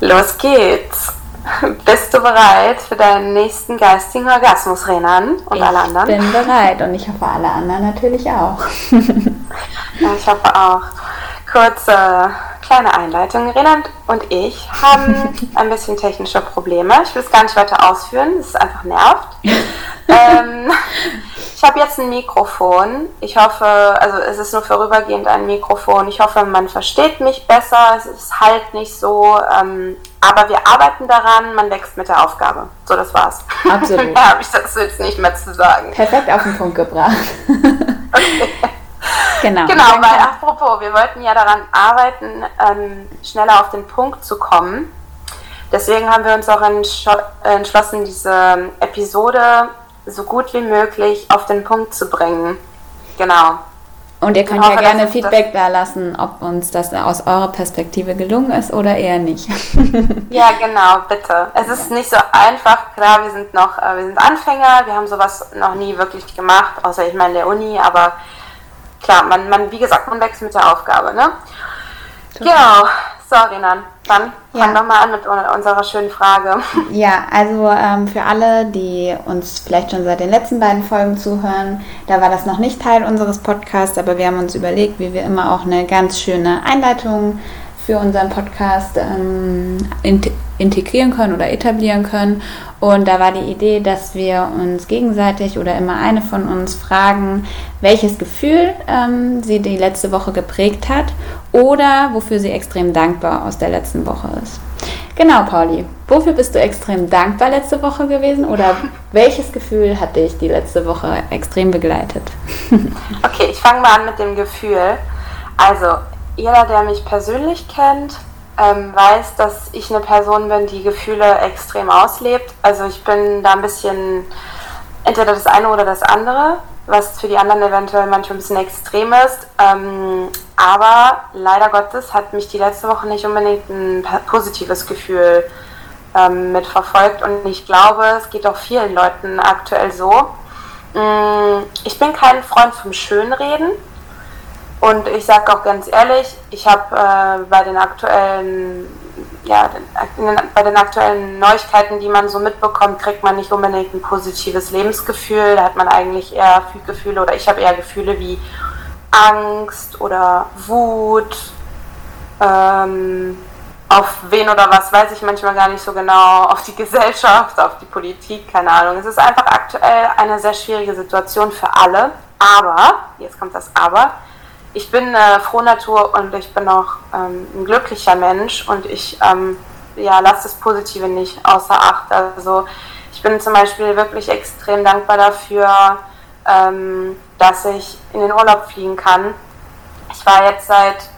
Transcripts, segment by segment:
Los geht's! Bist du bereit für deinen nächsten geistigen Orgasmus, Renan und ich alle anderen? Ich bin bereit und ich hoffe, alle anderen natürlich auch. ich hoffe auch. Kurze kleine Einleitung. Renan und ich haben ein bisschen technische Probleme. Ich will es gar nicht weiter ausführen, es ist einfach nervt. ähm, ich habe jetzt ein Mikrofon. Ich hoffe, also es ist nur vorübergehend ein Mikrofon. Ich hoffe, man versteht mich besser. Es ist halt nicht so. Ähm, aber wir arbeiten daran. Man wächst mit der Aufgabe. So, das war's. Absolut. da habe ich das jetzt nicht mehr zu sagen. Perfekt auf den Punkt gebracht. okay. Genau. Genau, weil apropos, wir wollten ja daran arbeiten, ähm, schneller auf den Punkt zu kommen. Deswegen haben wir uns auch entschlossen, diese Episode so gut wie möglich auf den Punkt zu bringen. Genau. Und ihr könnt hoffe, ja gerne Feedback da lassen, ob uns das aus eurer Perspektive gelungen ist oder eher nicht. ja, genau, bitte. Es ist nicht so einfach. Klar, wir sind noch, äh, wir sind Anfänger, wir haben sowas noch nie wirklich gemacht, außer ich meine der Uni, aber klar, man, man, wie gesagt, man wächst mit der Aufgabe, ne? Genau. So, Renan, dann ja. fang doch mal an mit unserer schönen Frage. Ja, also ähm, für alle, die uns vielleicht schon seit den letzten beiden Folgen zuhören, da war das noch nicht Teil unseres Podcasts, aber wir haben uns überlegt, wie wir immer auch eine ganz schöne Einleitung für unseren Podcast ähm, integrieren können oder etablieren können. Und da war die Idee, dass wir uns gegenseitig oder immer eine von uns fragen, welches Gefühl ähm, sie die letzte Woche geprägt hat oder wofür sie extrem dankbar aus der letzten Woche ist. Genau, Pauli. Wofür bist du extrem dankbar letzte Woche gewesen oder welches Gefühl hat dich die letzte Woche extrem begleitet? okay, ich fange mal an mit dem Gefühl. Also, jeder, der mich persönlich kennt, ähm, weiß, dass ich eine Person bin, die Gefühle extrem auslebt. Also ich bin da ein bisschen entweder das eine oder das andere, was für die anderen eventuell manchmal ein bisschen extrem ist. Ähm, aber leider Gottes hat mich die letzte Woche nicht unbedingt ein positives Gefühl ähm, mitverfolgt. Und ich glaube, es geht auch vielen Leuten aktuell so. Ähm, ich bin kein Freund vom Schönreden. Und ich sage auch ganz ehrlich, ich habe äh, bei den aktuellen, ja, den, bei den aktuellen Neuigkeiten, die man so mitbekommt, kriegt man nicht unbedingt ein positives Lebensgefühl. Da hat man eigentlich eher Gefühle oder ich habe eher Gefühle wie Angst oder Wut. Ähm, auf wen oder was weiß ich manchmal gar nicht so genau, auf die Gesellschaft, auf die Politik, keine Ahnung. Es ist einfach aktuell eine sehr schwierige Situation für alle. Aber, jetzt kommt das Aber, ich bin eine Frohnatur und ich bin auch ähm, ein glücklicher Mensch und ich ähm, ja, lasse das Positive nicht außer Acht. Also ich bin zum Beispiel wirklich extrem dankbar dafür, ähm, dass ich in den Urlaub fliegen kann. Ich war jetzt seit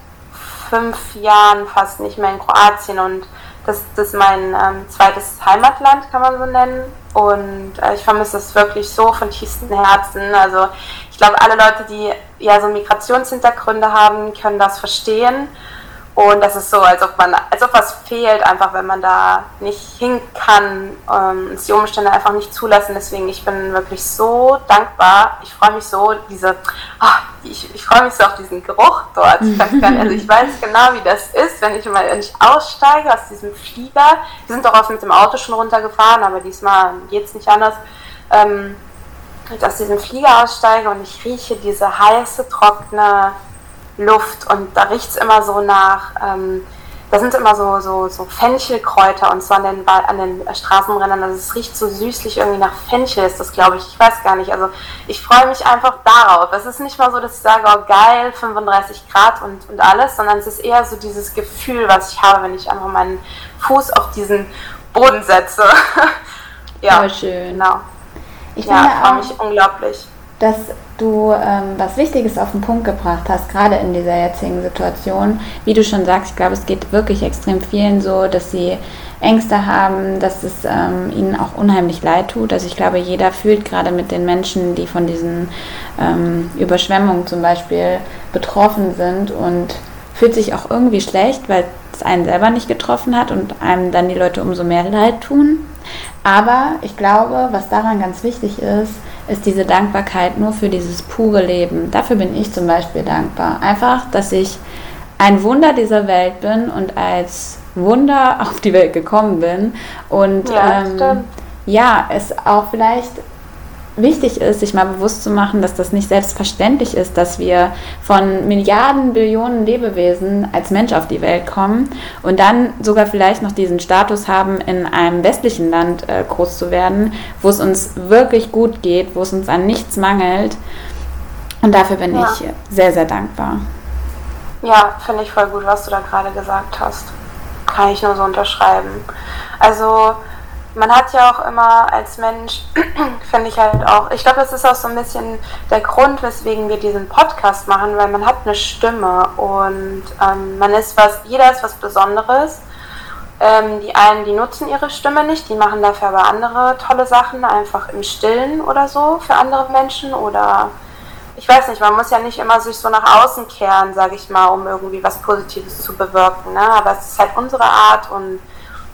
fünf Jahren fast nicht mehr in Kroatien und das, das ist mein ähm, zweites Heimatland, kann man so nennen. Und äh, ich vermisse es wirklich so von tiefstem Herzen. Also glaube, alle Leute, die ja so Migrationshintergründe haben, können das verstehen. Und das ist so, als ob man, als ob was fehlt, einfach wenn man da nicht hin kann, ähm, die Umstände einfach nicht zulassen. Deswegen, ich bin wirklich so dankbar. Ich freue mich so, diese, oh, ich, ich freue mich so auf diesen Geruch dort. Ich, also ich weiß genau, wie das ist, wenn ich mal wenn ich aussteige aus diesem Flieger. Wir sind doch oft mit dem Auto schon runtergefahren, aber diesmal geht es nicht anders. Ähm, ich aus diesem Flieger aussteige und ich rieche diese heiße, trockene Luft und da riecht es immer so nach, ähm, da sind immer so, so, so Fenchelkräuter und zwar an den, an den Straßenrändern. Also es riecht so süßlich irgendwie nach Fenchel, ist das glaube ich. Ich weiß gar nicht. Also ich freue mich einfach darauf. Es ist nicht mal so, dass ich sage, oh geil, 35 Grad und, und alles, sondern es ist eher so dieses Gefühl, was ich habe, wenn ich einfach meinen Fuß auf diesen Boden setze. ja, Voll schön. Genau. Ich ja, freue mich unglaublich dass du ähm, was Wichtiges auf den Punkt gebracht hast, gerade in dieser jetzigen Situation. Wie du schon sagst, ich glaube, es geht wirklich extrem vielen so, dass sie Ängste haben, dass es ähm, ihnen auch unheimlich leid tut. Also ich glaube, jeder fühlt gerade mit den Menschen, die von diesen ähm, Überschwemmungen zum Beispiel betroffen sind und fühlt sich auch irgendwie schlecht, weil es einen selber nicht getroffen hat und einem dann die Leute umso mehr leid tun. Aber ich glaube, was daran ganz wichtig ist, ist diese Dankbarkeit nur für dieses pure Leben. Dafür bin ich zum Beispiel dankbar. Einfach, dass ich ein Wunder dieser Welt bin und als Wunder auf die Welt gekommen bin. Und Ja, ähm, ja, es auch vielleicht wichtig ist, sich mal bewusst zu machen, dass das nicht selbstverständlich ist, dass wir von Milliarden, Billionen Lebewesen als Mensch auf die Welt kommen und dann sogar vielleicht noch diesen Status haben, in einem westlichen Land äh, groß zu werden, wo es uns wirklich gut geht, wo es uns an nichts mangelt. Und dafür bin Ja. ich sehr, sehr dankbar. Ja, finde ich voll gut, was du da gerade gesagt hast. Kann ich nur so unterschreiben. Also, man hat ja auch immer als Mensch, finde ich halt auch, ich glaube, das ist auch so ein bisschen der Grund, weswegen wir diesen Podcast machen, weil man hat eine Stimme und ähm, man ist was, jeder ist was Besonderes. Ähm, die einen, die nutzen ihre Stimme nicht, die machen dafür aber andere tolle Sachen, einfach im Stillen oder so für andere Menschen oder ich weiß nicht, man muss ja nicht immer sich so nach außen kehren, sage ich mal, um irgendwie was Positives zu bewirken. Ne? Aber es ist halt unsere Art und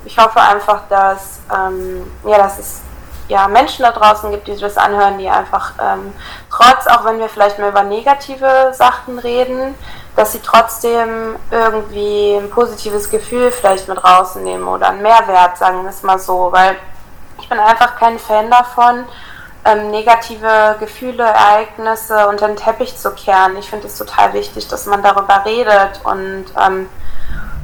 ich hoffe einfach, dass, ähm, ja, dass es ja, Menschen da draußen gibt, die das anhören, die einfach ähm, trotz, auch wenn wir vielleicht mal über negative Sachen reden, dass sie trotzdem irgendwie ein positives Gefühl vielleicht mit rausnehmen oder einen Mehrwert, sagen wir es mal so, weil ich bin einfach kein Fan davon, ähm, negative Gefühle, Ereignisse unter den Teppich zu kehren. Ich finde es total wichtig, dass man darüber redet und ähm,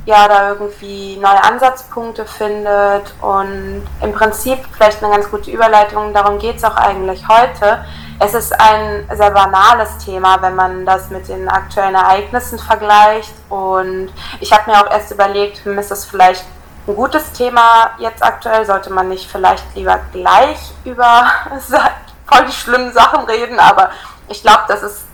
ja, da irgendwie neue Ansatzpunkte findet und im Prinzip vielleicht eine ganz gute Überleitung, darum geht es auch eigentlich heute. Es ist ein sehr banales Thema, wenn man das mit den aktuellen Ereignissen vergleicht und ich habe mir auch erst überlegt, hm, ist das vielleicht ein gutes Thema jetzt aktuell, sollte man nicht vielleicht lieber gleich über voll die schlimmen Sachen reden, aber ich glaube, das ist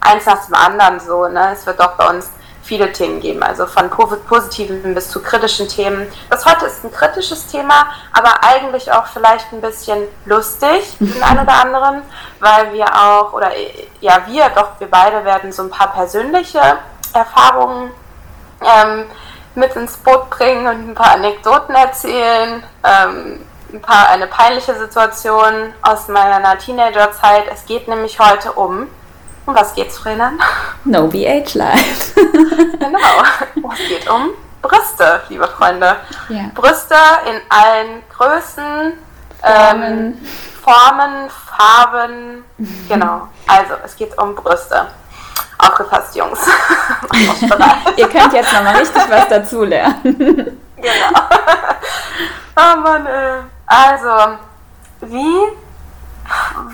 eins nach dem anderen so. Ne? Es wird doch bei uns viele Themen geben, also von positiven bis zu kritischen Themen. Das heute ist ein kritisches Thema, aber eigentlich auch vielleicht ein bisschen lustig, den einen oder anderen, weil wir auch, oder ja, wir, doch, wir beide werden so ein paar persönliche Erfahrungen ähm, mit ins Boot bringen und ein paar Anekdoten erzählen. Ähm, ein paar eine peinliche Situation aus meiner Teenagerzeit. Es geht nämlich heute um. Um was geht's, Renan? No BH Life. genau. Es geht um Brüste, liebe Freunde. Ja. Brüste in allen Größen, Formen. ähm, Formen Farben. Genau. Also, es geht um Brüste. Aufgepasst, Jungs. Ihr könnt jetzt nochmal richtig was dazulernen. Genau. oh Mann, ey. Also, wie.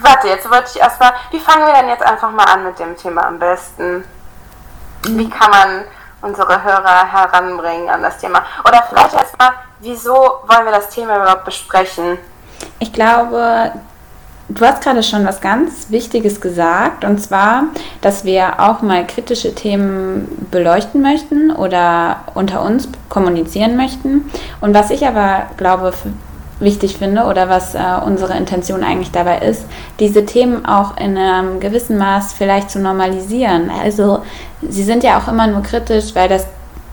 Warte, jetzt wollte ich erstmal. Wie fangen wir denn jetzt einfach mal an mit dem Thema am besten? Wie kann man unsere Hörer heranbringen an das Thema? Oder vielleicht erstmal, wieso wollen wir das Thema überhaupt besprechen? Ich glaube, du hast gerade schon was ganz Wichtiges gesagt, und zwar, dass wir auch mal kritische Themen beleuchten möchten oder unter uns kommunizieren möchten. Und was ich aber glaube, wichtig finde oder was äh, unsere Intention eigentlich dabei ist, diese Themen auch in einem gewissen Maß vielleicht zu normalisieren. Also sie sind ja auch immer nur kritisch, weil das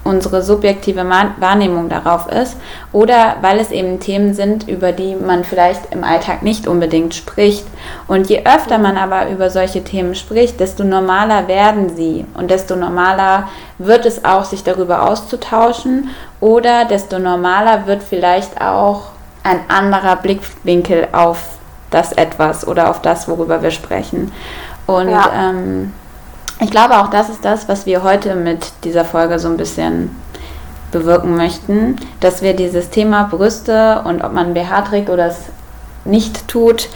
unsere subjektive Wahrnehmung darauf ist oder weil es eben Themen sind, über die man vielleicht im Alltag nicht unbedingt spricht. Und je öfter man aber über solche Themen spricht, desto normaler werden sie und desto normaler wird es auch, sich darüber auszutauschen oder desto normaler wird vielleicht auch ein anderer Blickwinkel auf das etwas oder auf das, worüber wir sprechen. Und Ja. ähm, ich glaube auch, das ist das, was wir heute mit dieser Folge so ein bisschen bewirken möchten, dass wir dieses Thema Brüste und ob man BH trägt oder es nicht tut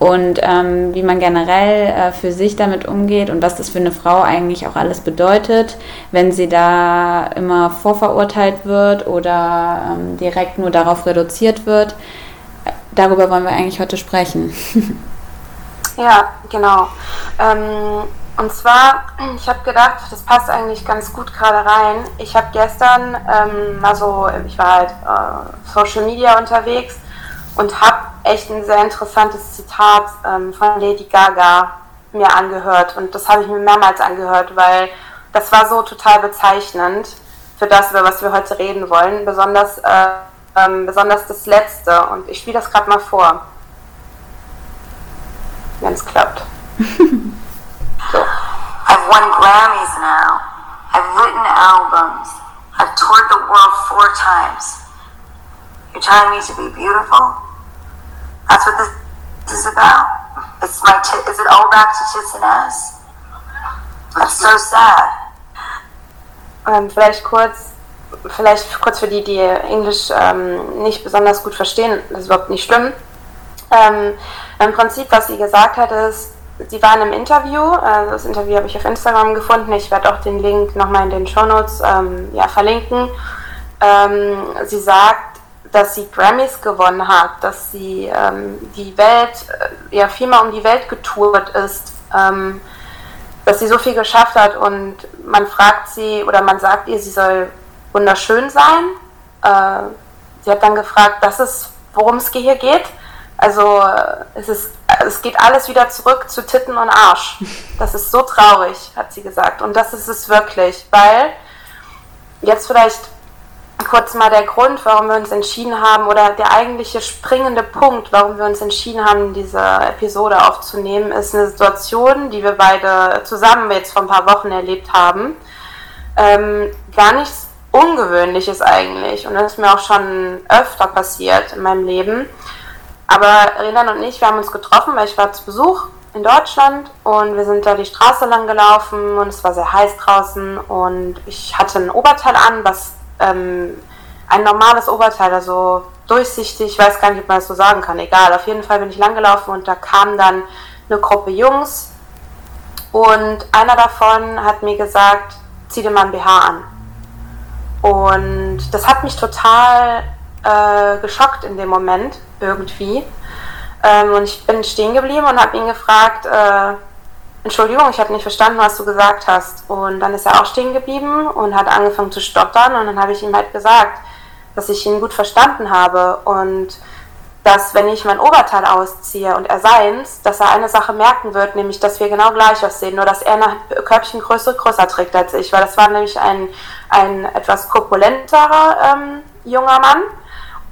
und ähm, wie man generell äh, für sich damit umgeht und was das für eine Frau eigentlich auch alles bedeutet, wenn sie da immer vorverurteilt wird oder ähm, direkt nur darauf reduziert wird. Darüber wollen wir eigentlich heute sprechen. Ja, genau. Ähm, und zwar, ich habe gedacht, das passt eigentlich ganz gut gerade rein. Ich habe gestern ähm, mal so, ich war halt äh, Social Media unterwegs und habe echt ein sehr interessantes Zitat ähm, von Lady Gaga mir angehört. Und das habe ich mir mehrmals angehört, weil das war so total bezeichnend für das, über was wir heute reden wollen. Besonders, äh, ähm, besonders das letzte. Und ich spiele das gerade mal vor. Wenn es klappt. so. I've won Grammys now. I've written albums. I've toured the world four times. You're telling me to be beautiful? That's what this is about? It's my t- is it all back to tits and ass? That's so sad. Ähm, vielleicht kurz, vielleicht kurz für die, die Englisch ähm, nicht besonders gut verstehen, das ist überhaupt nicht schlimm. Ähm, Im Prinzip, was sie gesagt hat, ist, sie waren im Interview, also das Interview habe ich auf Instagram gefunden, ich werde auch den Link nochmal in den Shownotes ähm, ja, verlinken. Ähm, sie sagt, dass sie Grammys gewonnen hat, dass sie ähm, die Welt, äh, ja vielmehr um die Welt getourt ist, ähm, dass sie so viel geschafft hat und man fragt sie oder man sagt ihr, sie soll wunderschön sein. Äh, sie hat dann gefragt, das ist, worum es hier geht. Also äh, es, ist, es geht alles wieder zurück zu Titten und Arsch. Das ist so traurig, hat sie gesagt. Und das ist es wirklich, weil jetzt vielleicht kurz mal der Grund, warum wir uns entschieden haben, oder der eigentliche springende Punkt, warum wir uns entschieden haben, diese Episode aufzunehmen, ist eine Situation, die wir beide zusammen jetzt vor ein paar Wochen erlebt haben. Ähm, gar nichts Ungewöhnliches eigentlich. Und das ist mir auch schon öfter passiert in meinem Leben. Aber Renan und ich, wir haben uns getroffen, weil ich war zu Besuch in Deutschland und wir sind da die Straße lang gelaufen und es war sehr heiß draußen und ich hatte ein Oberteil an, was ähm, ein normales Oberteil, also durchsichtig, ich weiß gar nicht, ob man das so sagen kann, egal. Auf jeden Fall bin ich langgelaufen und da kam dann eine Gruppe Jungs und einer davon hat mir gesagt, zieh dir mal ein BH an. Und das hat mich total äh, geschockt in dem Moment, irgendwie. Ähm, und ich bin stehen geblieben und habe ihn gefragt, äh, Entschuldigung, ich habe nicht verstanden, was du gesagt hast. Und dann ist er auch stehen geblieben und hat angefangen zu stottern. Und dann habe ich ihm halt gesagt, dass ich ihn gut verstanden habe und dass, wenn ich mein Oberteil ausziehe und er seins, dass er eine Sache merken wird, nämlich, dass wir genau gleich aussehen, nur dass er eine Körbchengröße größer trägt als ich, weil das war nämlich ein, ein etwas korpulenterer ähm, junger Mann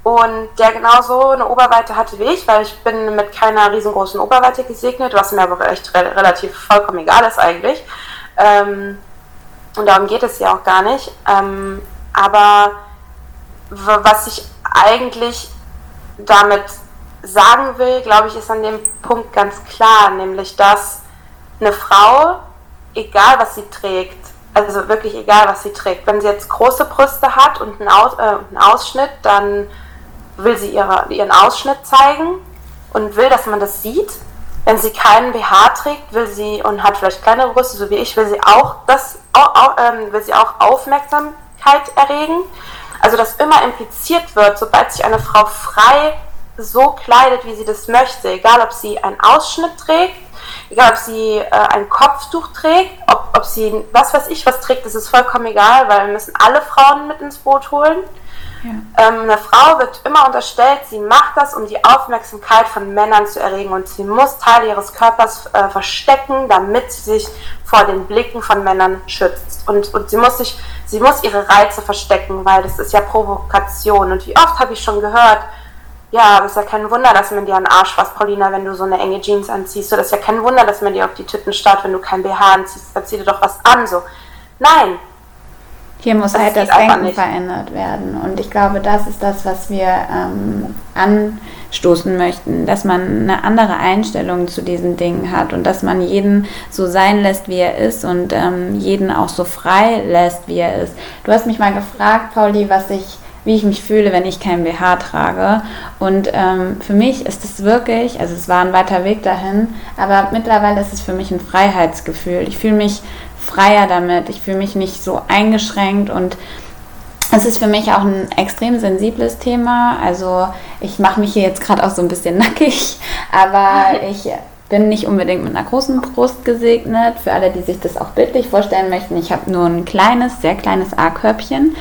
und der genauso eine Oberweite hatte wie ich, weil ich bin mit keiner riesengroßen Oberweite gesegnet, was mir aber echt re relativ vollkommen egal ist eigentlich. Ähm, und darum geht es ja auch gar nicht. Ähm, aber was ich eigentlich damit sagen will, glaube ich, ist an dem Punkt ganz klar, nämlich dass eine Frau, egal was sie trägt, also wirklich egal was sie trägt, wenn sie jetzt große Brüste hat und einen, Aus, äh, einen Ausschnitt, dann will sie ihre, ihren Ausschnitt zeigen und will, dass man das sieht. Wenn sie keinen BH trägt, will sie und hat vielleicht kleinere Brüste, so wie ich, will sie auch das, auch, auch, ähm, will sie auch Aufmerksamkeit erregen. Also dass immer impliziert wird, sobald sich eine Frau frei so kleidet, wie sie das möchte, egal ob sie einen Ausschnitt trägt, egal ob sie äh, ein Kopftuch trägt, ob, ob sie was weiß ich was trägt, das ist vollkommen egal, weil wir müssen alle Frauen mit ins Boot holen. Ja. Ähm, eine Frau wird immer unterstellt, sie macht das, um die Aufmerksamkeit von Männern zu erregen und sie muss Teile ihres Körpers äh, verstecken, damit sie sich vor den Blicken von Männern schützt. Und, und sie, muss sich, sie muss ihre Reize verstecken, weil das ist ja Provokation. Und wie oft habe ich schon gehört, ja, ist ja kein Wunder, dass man dir den Arsch fasst, Paulina, wenn du so eine enge Jeans anziehst. So, das ist ja kein Wunder, dass man dir auf die Titten starrt, wenn du kein BH anziehst. Da zieh dir doch was an. So, nein, hier muss das halt das Denken verändert werden. Und ich glaube, das ist das, was wir ähm, anstoßen möchten, dass man eine andere Einstellung zu diesen Dingen hat und dass man jeden so sein lässt, wie er ist und ähm, jeden auch so frei lässt, wie er ist. Du hast mich mal gefragt, Pauli, was ich wie ich mich fühle, wenn ich kein BH trage. Und ähm, für mich ist es wirklich, also es war ein weiter Weg dahin, aber mittlerweile ist es für mich ein Freiheitsgefühl. Ich fühle mich freier damit. Ich fühle mich nicht so eingeschränkt und es ist für mich auch ein extrem sensibles Thema. Also ich mache mich hier jetzt gerade auch so ein bisschen nackig, aber ich bin nicht unbedingt mit einer großen Brust gesegnet. Für alle, die sich das auch bildlich vorstellen möchten, ich habe nur ein kleines, sehr kleines A-Körbchen.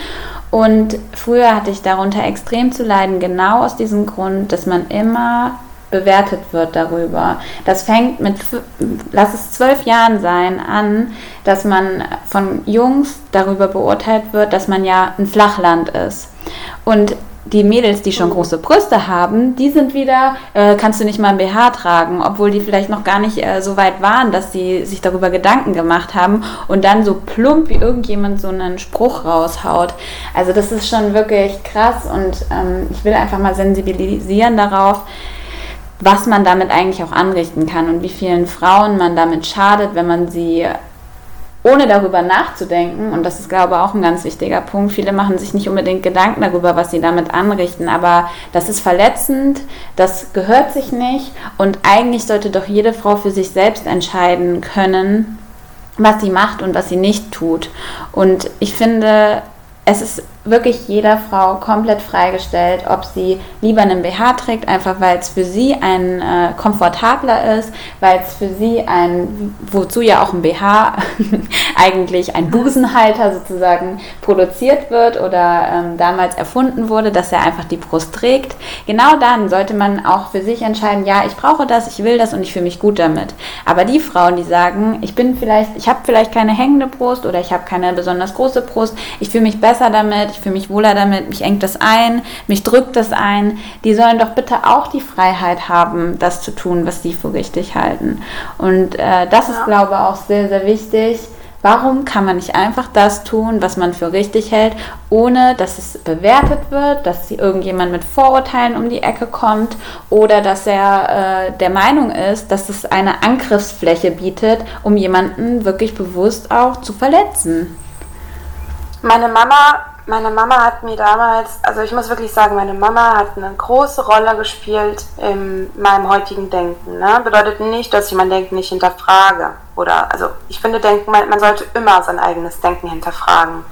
Und früher hatte ich darunter extrem zu leiden, genau aus diesem Grund, dass man immer bewertet wird darüber. Das fängt mit, lass es zwölf Jahren sein, an, dass man von Jungs darüber beurteilt wird, dass man ja ein Flachland ist. Und die Mädels, die schon große Brüste haben, die sind wieder, äh, kannst du nicht mal ein BH tragen, obwohl die vielleicht noch gar nicht äh, so weit waren, dass sie sich darüber Gedanken gemacht haben und dann so plump wie irgendjemand so einen Spruch raushaut. Also das ist schon wirklich krass und ähm, ich will einfach mal sensibilisieren darauf, was man damit eigentlich auch anrichten kann und wie vielen Frauen man damit schadet, wenn man sie ohne darüber nachzudenken, und das ist, glaube ich, auch ein ganz wichtiger Punkt, viele machen sich nicht unbedingt Gedanken darüber, was sie damit anrichten, aber das ist verletzend, das gehört sich nicht und eigentlich sollte doch jede Frau für sich selbst entscheiden können, was sie macht und was sie nicht tut. Und ich finde, es ist wirklich jeder Frau komplett freigestellt, ob sie lieber einen BH trägt, einfach weil es für sie ein äh, komfortabler ist, weil es für sie ein, wozu ja auch ein BH eigentlich ein Busenhalter sozusagen produziert wird oder ähm, damals erfunden wurde, dass er einfach die Brust trägt. Genau dann sollte man auch für sich entscheiden, ja, ich brauche das, ich will das und ich fühle mich gut damit. Aber die Frauen, die sagen, ich bin vielleicht, ich habe vielleicht keine hängende Brust oder ich habe keine besonders große Brust, ich fühle mich besser damit, ich fühle mich wohler damit, mich engt das ein, mich drückt das ein. Die sollen doch bitte auch die Freiheit haben, das zu tun, was sie für richtig halten. Und äh, das ja. ist, glaube ich, auch sehr, sehr wichtig. Warum kann man nicht einfach das tun, was man für richtig hält, ohne dass es bewertet wird, dass irgendjemand mit Vorurteilen um die Ecke kommt oder dass er äh, der Meinung ist, dass es eine Angriffsfläche bietet, um jemanden wirklich bewusst auch zu verletzen? Meine Mama meine Mama hat mir damals, also ich muss wirklich sagen, meine Mama hat eine große Rolle gespielt in meinem heutigen Denken. Ne? Bedeutet nicht, dass ich mein Denken nicht hinterfrage. Oder, also ich finde, Denken, man, man sollte immer sein eigenes Denken hinterfragen.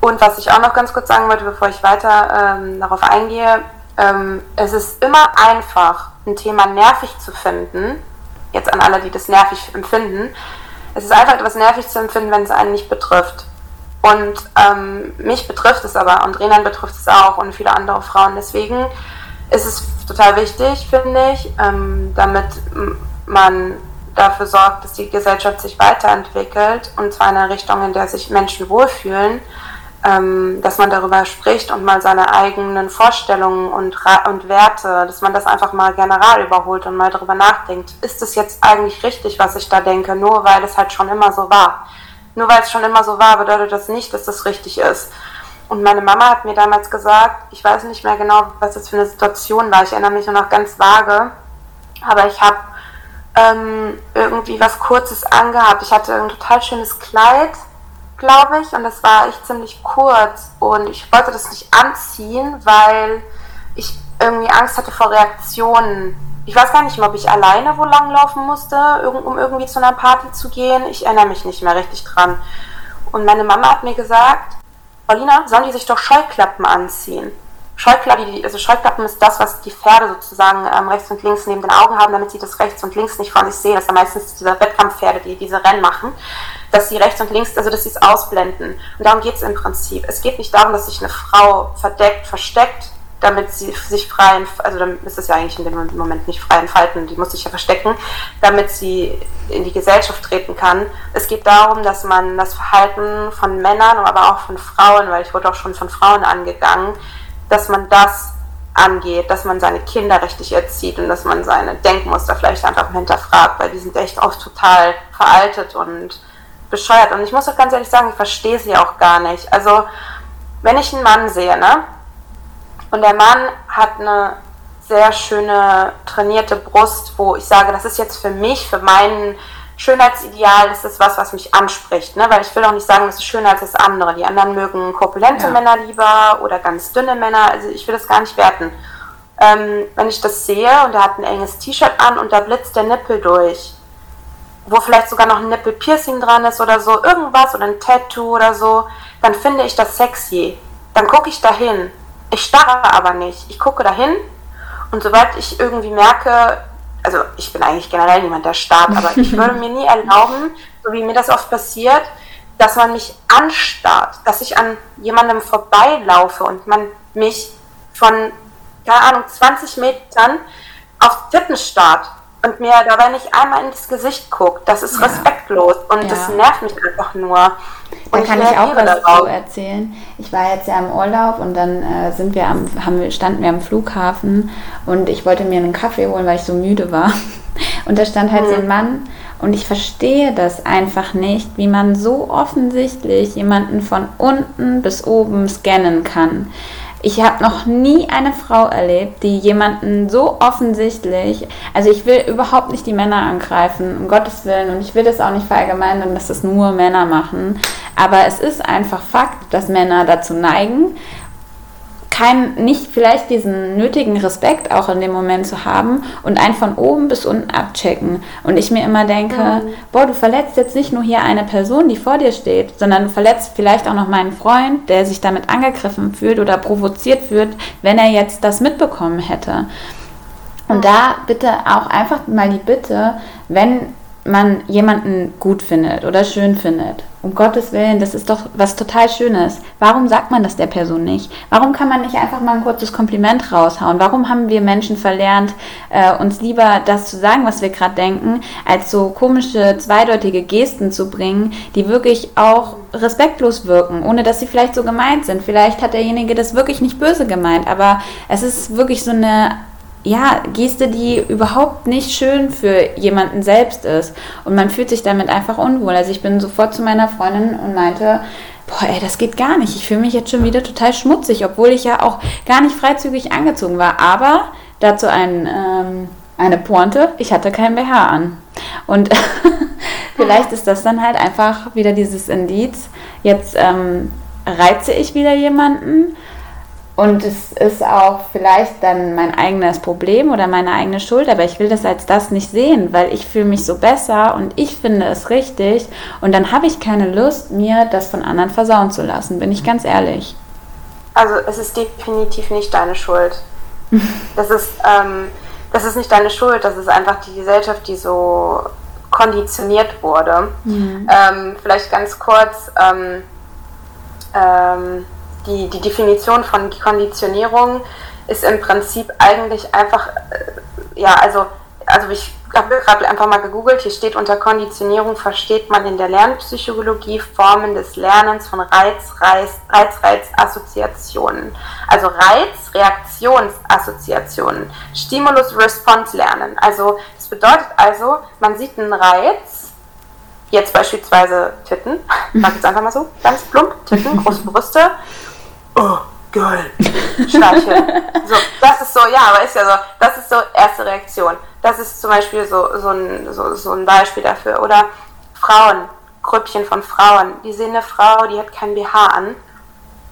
Und was ich auch noch ganz kurz sagen wollte, bevor ich weiter ähm, darauf eingehe, ähm, es ist immer einfach, ein Thema nervig zu finden. Jetzt an alle, die das nervig empfinden. Es ist einfach etwas nervig zu empfinden, wenn es einen nicht betrifft. Und ähm, mich betrifft es aber und Renan betrifft es auch und viele andere Frauen. Deswegen ist es total wichtig, finde ich, ähm, damit man dafür sorgt, dass die Gesellschaft sich weiterentwickelt und zwar in eine Richtung, in der sich Menschen wohlfühlen, ähm, dass man darüber spricht und mal seine eigenen Vorstellungen und, und Werte, dass man das einfach mal general überholt und mal darüber nachdenkt. Ist es jetzt eigentlich richtig, was ich da denke, nur weil es halt schon immer so war? Nur weil es schon immer so war, bedeutet das nicht, dass das richtig ist. Und meine Mama hat mir damals gesagt, ich weiß nicht mehr genau, was das für eine Situation war, ich erinnere mich nur noch ganz vage, aber ich habe ähm, irgendwie was Kurzes angehabt. Ich hatte ein total schönes Kleid, glaube ich, und das war echt ziemlich kurz. Und ich wollte das nicht anziehen, weil ich irgendwie Angst hatte vor Reaktionen ich weiß gar nicht mehr, ob ich alleine wo langlaufen musste, um irgendwie zu einer Party zu gehen. Ich erinnere mich nicht mehr richtig dran. Und meine Mama hat mir gesagt, Paulina, sollen die sich doch Scheuklappen anziehen? Scheuklappen, also Scheuklappen ist das, was die Pferde sozusagen ähm, rechts und links neben den Augen haben, damit sie das rechts und links nicht von sich sehen. Das sind meistens diese Wettkampfpferde, die diese Rennen machen, dass sie rechts und links, also dass sie es ausblenden. Und darum geht es im Prinzip. Es geht nicht darum, dass sich eine Frau verdeckt, versteckt, damit sie sich frei, also dann ist es ja eigentlich in dem Moment nicht frei entfalten, die muss sich ja verstecken, damit sie in die Gesellschaft treten kann. Es geht darum, dass man das Verhalten von Männern, aber auch von Frauen, weil ich wurde auch schon von Frauen angegangen, dass man das angeht, dass man seine Kinder richtig erzieht und dass man seine Denkmuster vielleicht einfach hinterfragt, weil die sind echt oft total veraltet und bescheuert. Und ich muss auch ganz ehrlich sagen, ich verstehe sie auch gar nicht. Also, wenn ich einen Mann sehe, ne, und der Mann hat eine sehr schöne trainierte Brust, wo ich sage, das ist jetzt für mich, für meinen Schönheitsideal, das ist was, was mich anspricht. Ne? Weil ich will auch nicht sagen, das ist schöner als das andere. Die anderen mögen korpulente ja. Männer lieber oder ganz dünne Männer. Also ich will das gar nicht werten. Ähm, wenn ich das sehe und er hat ein enges T-Shirt an und da blitzt der Nippel durch, wo vielleicht sogar noch ein Nippelpiercing dran ist oder so, irgendwas oder ein Tattoo oder so, dann finde ich das sexy. Dann gucke ich dahin ich starre aber nicht. Ich gucke dahin und sobald ich irgendwie merke, also ich bin eigentlich generell niemand, der starrt, aber ich würde mir nie erlauben, so wie mir das oft passiert, dass man mich anstarrt, dass ich an jemandem vorbeilaufe und man mich von, keine Ahnung, 20 Metern auf Titten starrt und mir dabei nicht einmal ins Gesicht guckt. Das ist respektlos und ja. das nervt mich einfach nur. Da kann ich auch was darauf. zu erzählen. Ich war jetzt ja im Urlaub und dann äh, sind wir am, haben standen wir am Flughafen und ich wollte mir einen Kaffee holen, weil ich so müde war. Und da stand halt mhm. so ein mhm. Mann und ich verstehe das einfach nicht, wie man so offensichtlich jemanden von unten bis oben scannen kann. Ich habe noch nie eine Frau erlebt, die jemanden so offensichtlich, also ich will überhaupt nicht die Männer angreifen, um Gottes Willen, und ich will das auch nicht verallgemeinern, dass das nur Männer machen, aber es ist einfach Fakt, dass Männer dazu neigen, kein, nicht vielleicht diesen nötigen Respekt auch in dem Moment zu haben und einen von oben bis unten abchecken. Und ich mir immer denke, mhm. boah, du verletzt jetzt nicht nur hier eine Person, die vor dir steht, sondern du verletzt vielleicht auch noch meinen Freund, der sich damit angegriffen fühlt oder provoziert fühlt, wenn er jetzt das mitbekommen hätte. Und da bitte auch einfach mal die Bitte, wenn man jemanden gut findet oder schön findet. Um Gottes Willen, das ist doch was total Schönes. Warum sagt man das der Person nicht? Warum kann man nicht einfach mal ein kurzes Kompliment raushauen? Warum haben wir Menschen verlernt, äh, uns lieber das zu sagen, was wir gerade denken, als so komische, zweideutige Gesten zu bringen, die wirklich auch respektlos wirken, ohne dass sie vielleicht so gemeint sind. Vielleicht hat derjenige das wirklich nicht böse gemeint, aber es ist wirklich so eine ja, Geste, die überhaupt nicht schön für jemanden selbst ist. Und man fühlt sich damit einfach unwohl. Also ich bin sofort zu meiner Freundin und meinte, boah, ey, das geht gar nicht. Ich fühle mich jetzt schon wieder total schmutzig, obwohl ich ja auch gar nicht freizügig angezogen war. Aber dazu ein, ähm, eine Pointe, ich hatte kein BH an. Und vielleicht ist das dann halt einfach wieder dieses Indiz. Jetzt ähm, reize ich wieder jemanden und es ist auch vielleicht dann mein eigenes Problem oder meine eigene Schuld, aber ich will das als das nicht sehen, weil ich fühle mich so besser und ich finde es richtig und dann habe ich keine Lust, mir das von anderen versauen zu lassen, bin ich ganz ehrlich. Also es ist definitiv nicht deine Schuld. Das ist, ähm, das ist nicht deine Schuld, das ist einfach die Gesellschaft, die so konditioniert wurde. Mhm. Ähm, vielleicht ganz kurz. Ähm, ähm die, die Definition von Konditionierung ist im Prinzip eigentlich einfach, äh, ja, also, also ich habe gerade einfach mal gegoogelt, hier steht unter Konditionierung versteht man in der Lernpsychologie Formen des Lernens von Reiz, Reiz, Reiz, Reiz, Assoziationen. Also Reiz, Reaktionsassoziationen, Stimulus, Response lernen. Also das bedeutet also, man sieht einen Reiz, jetzt beispielsweise Titten, sag jetzt einfach mal so, ganz plump, Titten, große Brüste, oh, geil, Schleiche. so, das ist so, ja, aber ist ja so, das ist so erste Reaktion. Das ist zum Beispiel so, so, ein, so, so ein Beispiel dafür. Oder Frauen, Grüppchen von Frauen, die sehen eine Frau, die hat kein BH an.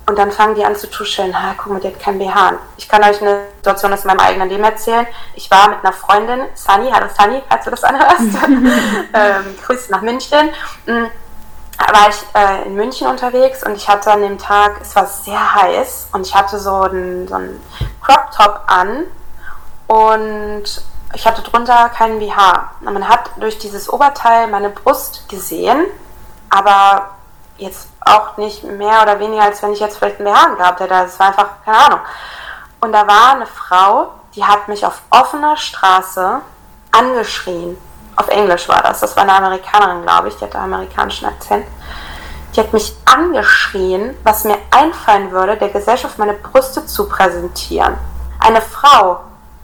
Und dann fangen die an zu tuscheln. Ha, guck mal, die hat kein BH an. Ich kann euch eine Situation aus meinem eigenen Leben erzählen. Ich war mit einer Freundin, Sunny, hallo Sunny, falls du das anhörst. ähm, Grüße nach München. War ich äh, in München unterwegs und ich hatte an dem Tag, es war sehr heiß und ich hatte so einen, so einen Crop Top an und ich hatte drunter keinen BH. Man hat durch dieses Oberteil meine Brust gesehen, aber jetzt auch nicht mehr oder weniger, als wenn ich jetzt vielleicht einen BH gehabt hätte. Es war einfach, keine Ahnung. Und da war eine Frau, die hat mich auf offener Straße angeschrien auf Englisch war das. Das war eine Amerikanerin, glaube ich, die hatte einen amerikanischen Akzent. Die hat mich angeschrien, was mir einfallen würde, der Gesellschaft meine Brüste zu präsentieren. Eine Frau,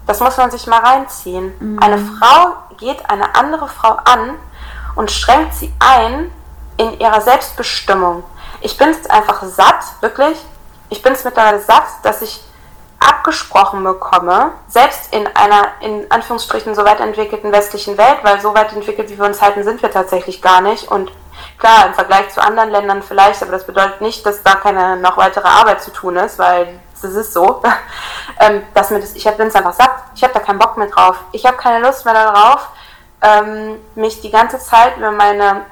das muss man sich mal reinziehen. Mhm. Eine Frau geht eine andere Frau an und schränkt sie ein in ihrer Selbstbestimmung. Ich bin es einfach satt, wirklich. Ich bin es mittlerweile satt, dass ich abgesprochen bekomme, selbst in einer in Anführungsstrichen so weit entwickelten westlichen Welt, weil so weit entwickelt, wie wir uns halten, sind wir tatsächlich gar nicht. Und klar, im Vergleich zu anderen Ländern vielleicht, aber das bedeutet nicht, dass da keine noch weitere Arbeit zu tun ist, weil das ist so, ähm, dass mir das, ich bin es einfach satt, ich habe da keinen Bock mehr drauf, ich habe keine Lust mehr darauf, ähm, mich die ganze Zeit über meine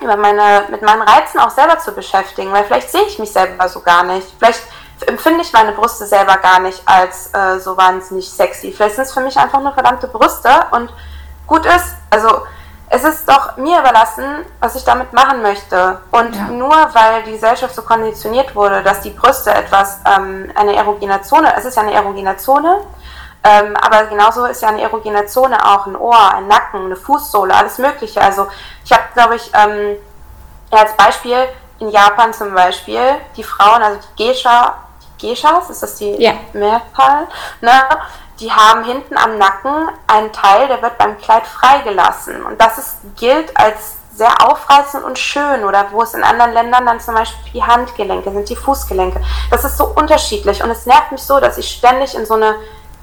über meine, mit meinen Reizen auch selber zu beschäftigen, weil vielleicht sehe ich mich selber so gar nicht. Vielleicht empfinde ich meine Brüste selber gar nicht als äh, so wahnsinnig sexy. Vielleicht sind es für mich einfach nur verdammte Brüste und gut ist, also es ist doch mir überlassen, was ich damit machen möchte. Und ja. nur weil die Gesellschaft so konditioniert wurde, dass die Brüste etwas, ähm, eine erogene Zone, es ist ja eine erogene Zone, ähm, aber genauso ist ja eine erogene Zone auch ein Ohr, ein Nacken, eine Fußsohle, alles Mögliche. Also ich habe, glaube ich, ähm, ja, als Beispiel, in Japan zum Beispiel, die Frauen, also die Geisha, die Geishas, ist das die Ja. Mehrzahl, ne? die haben hinten am Nacken einen Teil, der wird beim Kleid freigelassen. Und das ist, gilt als sehr aufreizend und schön. Oder wo es in anderen Ländern dann zum Beispiel die Handgelenke sind, die Fußgelenke. Das ist so unterschiedlich. Und es nervt mich so, dass ich ständig in so eine,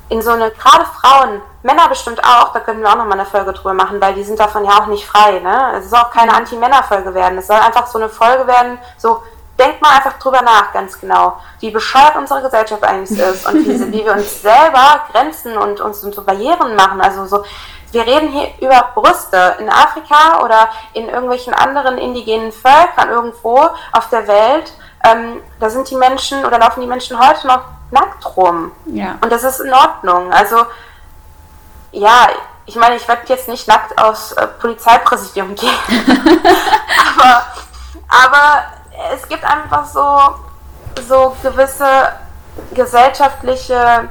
in so eine, gerade Frauen, Männer bestimmt auch, da können wir auch nochmal eine Folge drüber machen, weil die sind davon ja auch nicht frei. Ne? Es soll auch keine Anti-Männer-Folge werden. Es soll einfach so eine Folge werden, so denkt mal einfach drüber nach, ganz genau, wie bescheuert unsere Gesellschaft eigentlich ist und wie, wie wir uns selber Grenzen und uns so Barrieren machen. Also so, wir reden hier über Brüste in Afrika oder in irgendwelchen anderen indigenen Völkern irgendwo auf der Welt. Ähm, da sind die Menschen oder laufen die Menschen heute noch nackt rum. Ja. Und das ist in Ordnung. Also, ja, ich meine, ich werde jetzt nicht nackt aufs äh, Polizeipräsidium gehen. aber, aber es gibt einfach so, so gewisse gesellschaftliche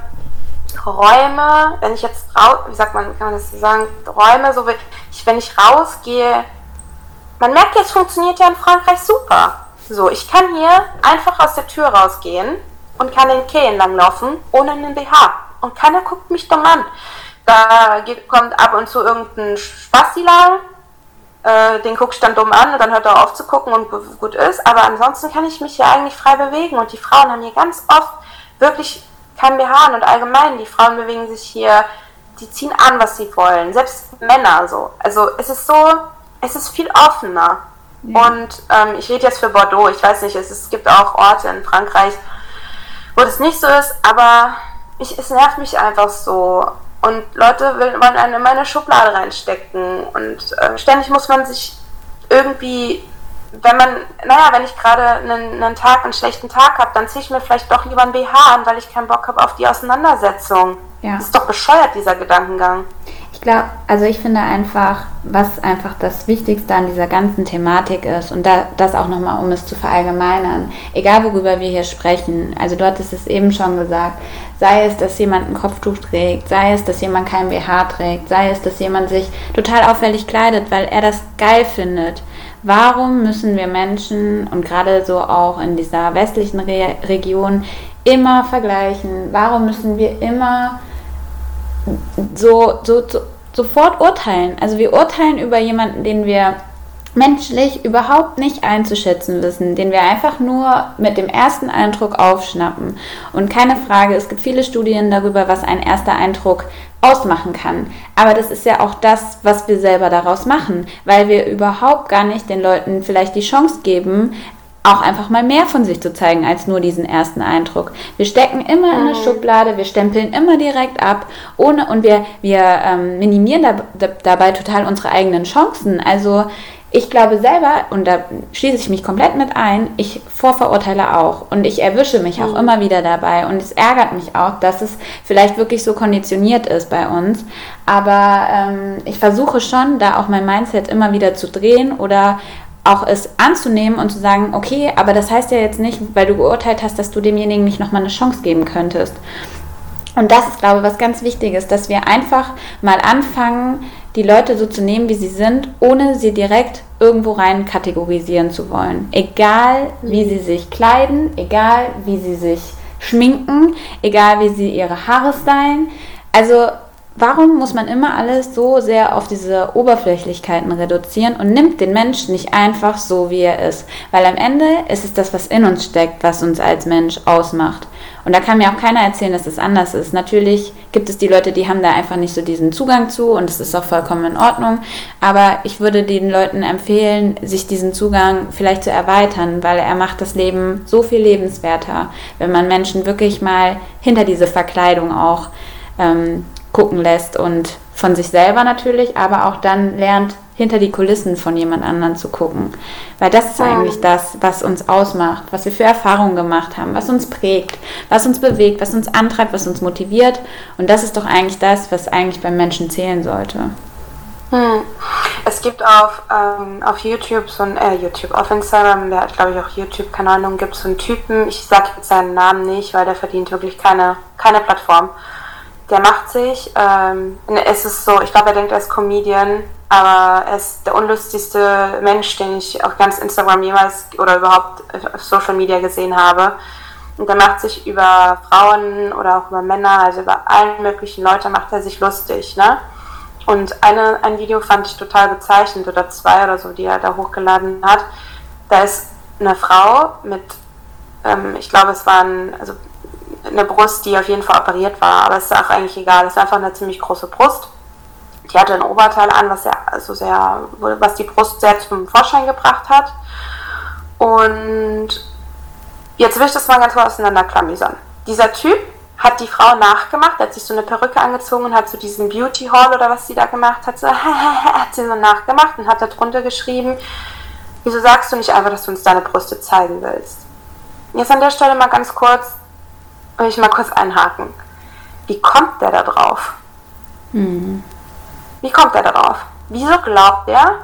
Räume, wenn ich jetzt raus, wie sagt man, kann man das so sagen, Räume, so wie ich, wenn ich rausgehe, man merkt jetzt, funktioniert ja in Frankreich super. So, ich kann hier einfach aus der Tür rausgehen und kann den Quai entlang laufen, ohne einen BH. Und keiner guckt mich dumm an. Da geht, kommt ab und zu irgendein Spasti äh, den gucke ich dann dumm an und dann hört er auf zu gucken und gu- gut ist. Aber ansonsten kann ich mich ja eigentlich frei bewegen und die Frauen haben hier ganz oft wirklich kein BH und allgemein, die Frauen bewegen sich hier, die ziehen an, was sie wollen, selbst Männer so. Also es ist so, es ist viel offener. Und ähm, ich rede jetzt für Bordeaux, ich weiß nicht, es, es gibt auch Orte in Frankreich, wo das nicht so ist, aber ich, es nervt mich einfach so. Und Leute will, wollen einen immer in eine Schublade reinstecken. Und äh, ständig muss man sich irgendwie, wenn man, naja, wenn ich gerade einen, einen Tag, einen schlechten Tag habe, dann ziehe ich mir vielleicht doch lieber ein BH an, weil ich keinen Bock habe auf die Auseinandersetzung. Ja. Das ist doch bescheuert, dieser Gedankengang. Glaube, also ich finde einfach, was einfach das Wichtigste an dieser ganzen Thematik ist und da, das auch nochmal, um es zu verallgemeinern, egal worüber wir hier sprechen, also du hattest es eben schon gesagt, sei es, dass jemand ein Kopftuch trägt, sei es, dass jemand kein BH trägt, sei es, dass jemand sich total auffällig kleidet, weil er das geil findet. Warum müssen wir Menschen und gerade so auch in dieser westlichen Re Region immer vergleichen? Warum müssen wir immer so, so, so sofort urteilen. Also wir urteilen über jemanden, den wir menschlich überhaupt nicht einzuschätzen wissen, den wir einfach nur mit dem ersten Eindruck aufschnappen. Und keine Frage, es gibt viele Studien darüber, was ein erster Eindruck ausmachen kann. Aber das ist ja auch das, was wir selber daraus machen, weil wir überhaupt gar nicht den Leuten vielleicht die Chance geben, auch einfach mal mehr von sich zu zeigen als nur diesen ersten Eindruck. Wir stecken immer in eine Schublade, wir stempeln immer direkt ab, ohne und wir, wir ähm, minimieren da, da, dabei total unsere eigenen Chancen. Also ich glaube selber, und da schließe ich mich komplett mit ein, ich vorverurteile auch und ich erwische mich auch immer wieder dabei und es ärgert mich auch, dass es vielleicht wirklich so konditioniert ist bei uns. Aber ähm, ich versuche schon, da auch mein Mindset immer wieder zu drehen oder auch es anzunehmen und zu sagen, okay, aber das heißt ja jetzt nicht, weil du geurteilt hast, dass du demjenigen nicht nochmal eine Chance geben könntest. Und das ist, glaube ich, was ganz Wichtiges, dass wir einfach mal anfangen, die Leute so zu nehmen, wie sie sind, ohne sie direkt irgendwo rein kategorisieren zu wollen. Egal, wie sie sich kleiden, egal, wie sie sich schminken, egal, wie sie ihre Haare stylen. Also Warum muss man immer alles so sehr auf diese Oberflächlichkeiten reduzieren und nimmt den Menschen nicht einfach so, wie er ist? Weil am Ende ist es das, was in uns steckt, was uns als Mensch ausmacht. Und da kann mir auch keiner erzählen, dass es anders ist. Natürlich gibt es die Leute, die haben da einfach nicht so diesen Zugang zu und es ist auch vollkommen in Ordnung. Aber ich würde den Leuten empfehlen, sich diesen Zugang vielleicht zu erweitern, weil er macht das Leben so viel lebenswerter, wenn man Menschen wirklich mal hinter diese Verkleidung auch ähm, gucken lässt und von sich selber natürlich, aber auch dann lernt, hinter die Kulissen von jemand anderen zu gucken. Weil das ist eigentlich das, was uns ausmacht, was wir für Erfahrungen gemacht haben, was uns prägt, was uns bewegt, was uns antreibt, was uns motiviert. Und das ist doch eigentlich das, was eigentlich beim Menschen zählen sollte. Hm. Es gibt auf, ähm, auf YouTube so ein, äh, YouTube, auf Instagram, der hat glaube ich auch YouTube, keine Ahnung, gibt es so einen Typen, ich sage jetzt seinen Namen nicht, weil der verdient wirklich keine, keine Plattform. Der macht sich, ähm, es ist so, ich glaube, er denkt, er ist Comedian, aber er ist der unlustigste Mensch, den ich auf ganz Instagram jemals oder überhaupt auf Social Media gesehen habe. Und er macht sich über Frauen oder auch über Männer, also über allen möglichen Leute macht er sich lustig, ne? Und eine, ein Video fand ich total bezeichnend oder zwei oder so, die er da hochgeladen hat. Da ist eine Frau mit, ähm, ich glaube, es war ein, also eine Brust, die auf jeden Fall operiert war, aber es ist auch eigentlich egal. Es ist einfach eine ziemlich große Brust. Die hatte ein Oberteil an, was, sehr, also sehr, was die Brust sehr zum Vorschein gebracht hat. Und jetzt will ich das mal ganz kurz auseinanderklamüsern. Dieser Typ hat die Frau nachgemacht, hat sich so eine Perücke angezogen und hat so diesen Beauty Hall oder was sie da gemacht hat, so, hat sie so nachgemacht und hat da drunter geschrieben, wieso sagst du nicht einfach, dass du uns deine Brüste zeigen willst? Jetzt an der Stelle mal ganz kurz, will ich mal kurz einhaken. Wie kommt der da drauf? Mhm. Wie kommt er darauf? Wieso glaubt er,